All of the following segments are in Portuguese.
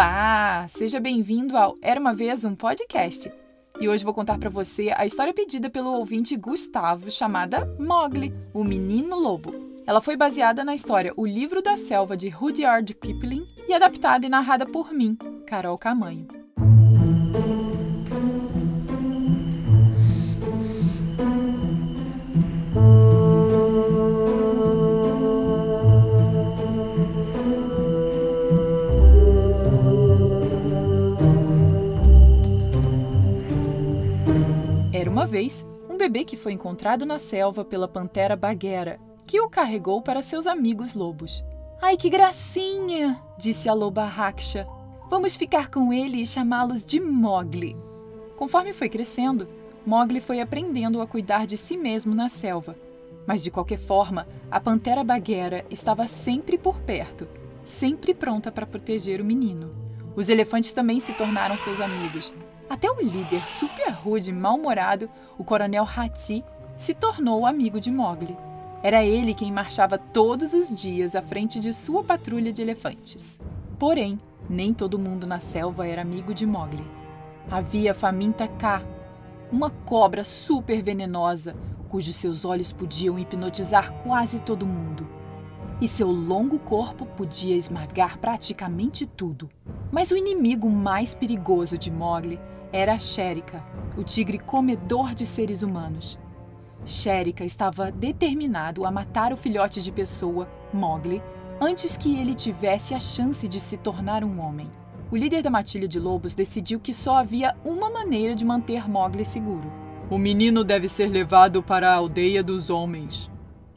Olá! Seja bem-vindo ao Era uma Vez um Podcast. E hoje vou contar para você a história pedida pelo ouvinte Gustavo, chamada Mowgli, o Menino Lobo. Ela foi baseada na história O Livro da Selva de Rudyard Kipling e adaptada e narrada por mim, Carol Camanho. Vez um bebê que foi encontrado na selva pela pantera Baguera, que o carregou para seus amigos lobos. Ai, que gracinha! disse a loba Raksha. Vamos ficar com ele e chamá-los de Mogli. Conforme foi crescendo, Mogli foi aprendendo a cuidar de si mesmo na selva. Mas de qualquer forma, a pantera Baguera estava sempre por perto, sempre pronta para proteger o menino. Os elefantes também se tornaram seus amigos, até o líder super rude e mal-humorado, o coronel Hati, se tornou amigo de Mowgli. Era ele quem marchava todos os dias à frente de sua patrulha de elefantes. Porém, nem todo mundo na selva era amigo de Mowgli. Havia Faminta K, uma cobra super venenosa, cujos seus olhos podiam hipnotizar quase todo mundo. E seu longo corpo podia esmagar praticamente tudo. Mas o inimigo mais perigoso de Mowgli era Sherika, o tigre comedor de seres humanos. Sherika estava determinado a matar o filhote de pessoa, Mowgli, antes que ele tivesse a chance de se tornar um homem. O líder da matilha de lobos decidiu que só havia uma maneira de manter Mowgli seguro. O menino deve ser levado para a aldeia dos homens.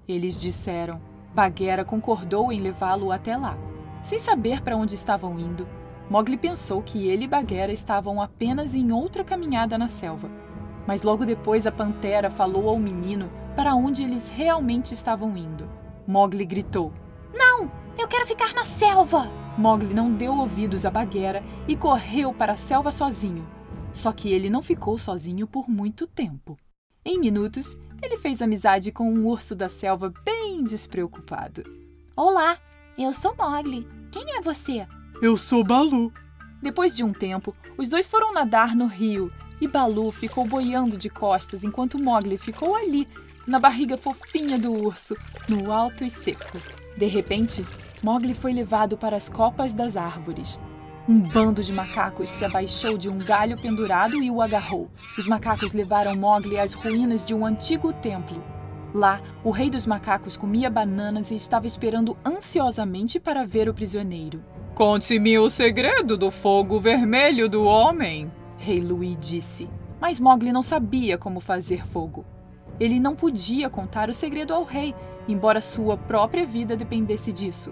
Eles disseram. Bagheera concordou em levá-lo até lá. Sem saber para onde estavam indo, Mowgli pensou que ele e Bagheera estavam apenas em outra caminhada na selva. Mas logo depois a pantera falou ao menino para onde eles realmente estavam indo. Mowgli gritou: Não! Eu quero ficar na selva! Mowgli não deu ouvidos a Bagheera e correu para a selva sozinho. Só que ele não ficou sozinho por muito tempo. Em minutos, ele fez amizade com um urso da selva bem despreocupado. Olá, eu sou Mowgli. Quem é você? Eu sou Balu. Depois de um tempo, os dois foram nadar no rio e Balu ficou boiando de costas enquanto Mogli ficou ali, na barriga fofinha do urso, no alto e seco. De repente, Mogli foi levado para as copas das árvores. Um bando de macacos se abaixou de um galho pendurado e o agarrou. Os macacos levaram Mogli às ruínas de um antigo templo. Lá, o rei dos macacos comia bananas e estava esperando ansiosamente para ver o prisioneiro. Conte-me o segredo do fogo vermelho do homem, Rei Louis disse. Mas Mowgli não sabia como fazer fogo. Ele não podia contar o segredo ao rei, embora sua própria vida dependesse disso.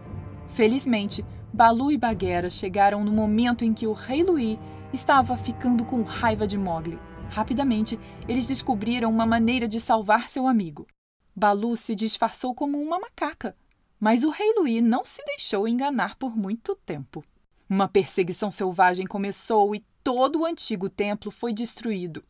Felizmente, Balu e Bagheera chegaram no momento em que o rei Louis estava ficando com raiva de Mowgli. Rapidamente, eles descobriram uma maneira de salvar seu amigo. Balu se disfarçou como uma macaca mas o rei Louis não se deixou enganar por muito tempo. Uma perseguição selvagem começou e todo o antigo templo foi destruído.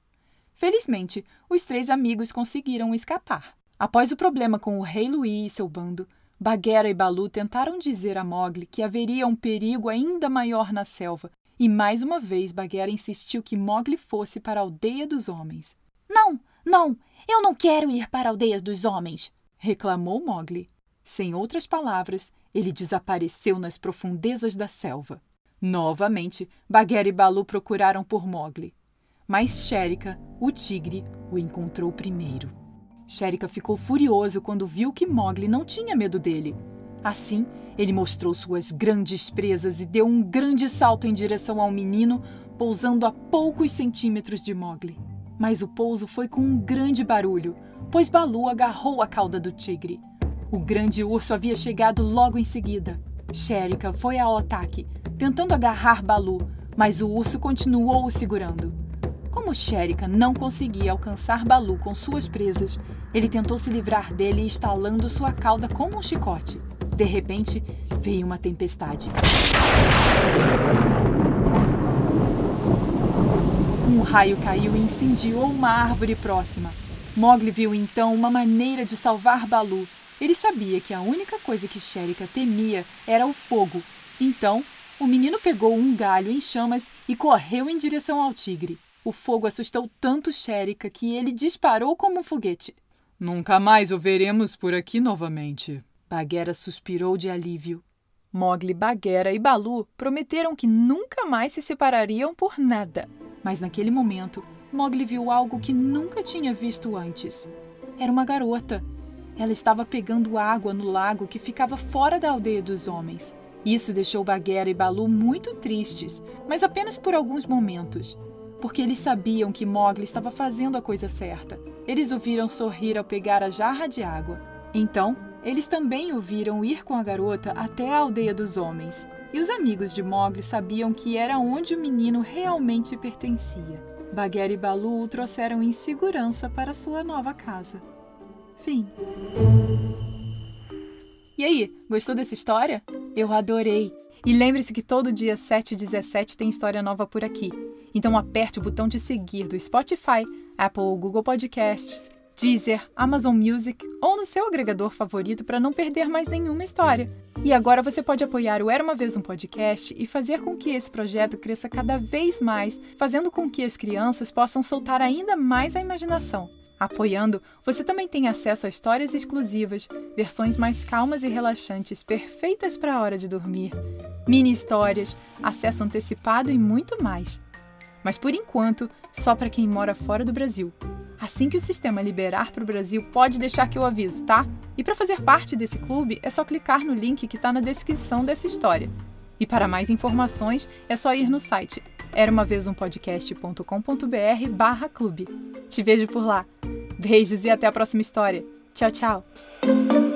Felizmente, os três amigos conseguiram escapar. Após o problema com o rei Louis e seu bando, Bagheera e Balu tentaram dizer a Mowgli que haveria um perigo ainda maior na selva, e mais uma vez Bagheera insistiu que Mowgli fosse para a aldeia dos homens. Não, não, eu não quero ir para a aldeia dos homens, reclamou Mowgli. Sem outras palavras, ele desapareceu nas profundezas da selva. Novamente, Bagheera e Balu procuraram por Mowgli. Mas Sherika, o tigre, o encontrou primeiro. Sherika ficou furioso quando viu que Mowgli não tinha medo dele. Assim, ele mostrou suas grandes presas e deu um grande salto em direção ao menino, pousando a poucos centímetros de Mowgli. Mas o pouso foi com um grande barulho, pois Balu agarrou a cauda do tigre. O grande urso havia chegado logo em seguida. Sherika foi ao ataque, tentando agarrar Balu, mas o urso continuou o segurando. Como Sherika não conseguia alcançar Balu com suas presas, ele tentou se livrar dele estalando sua cauda como um chicote. De repente, veio uma tempestade. Um raio caiu e incendiou uma árvore próxima. Mowgli viu então uma maneira de salvar Balu ele sabia que a única coisa que Sherika temia era o fogo, então O menino pegou um galho em chamas e correu em direção ao tigre. O fogo assustou tanto Sherika que ele disparou como um foguete. Nunca mais o veremos por aqui novamente. Bagheera suspirou de alívio. Mogli, Bagheera e Balu prometeram que nunca mais se separariam por nada. Mas naquele momento, Mogli viu algo que nunca tinha visto antes. Era uma garota. Ela estava pegando água no lago que ficava fora da aldeia dos homens. Isso deixou Bagheera e Balu muito tristes, mas apenas por alguns momentos, porque eles sabiam que Mogli estava fazendo a coisa certa. Eles o viram sorrir ao pegar a jarra de água. Então, eles também o viram ir com a garota até a aldeia dos homens. E os amigos de Mogli sabiam que era onde o menino realmente pertencia. Bagheera e Balu o trouxeram em segurança para sua nova casa. Fim. E aí, gostou dessa história? Eu adorei! E lembre-se que todo dia 7 e 17 tem história nova por aqui. Então aperte o botão de seguir do Spotify, Apple ou Google Podcasts, Deezer, Amazon Music ou no seu agregador favorito para não perder mais nenhuma história. E agora você pode apoiar o Era uma vez um podcast e fazer com que esse projeto cresça cada vez mais, fazendo com que as crianças possam soltar ainda mais a imaginação. Apoiando, você também tem acesso a histórias exclusivas, versões mais calmas e relaxantes, perfeitas para a hora de dormir, mini histórias, acesso antecipado e muito mais. Mas por enquanto, só para quem mora fora do Brasil. Assim que o sistema liberar para o Brasil, pode deixar que eu aviso, tá? E para fazer parte desse clube, é só clicar no link que está na descrição dessa história. E para mais informações, é só ir no site era uma vez um podcast.com.br barra clube. Te vejo por lá. Beijos e até a próxima história. Tchau, tchau!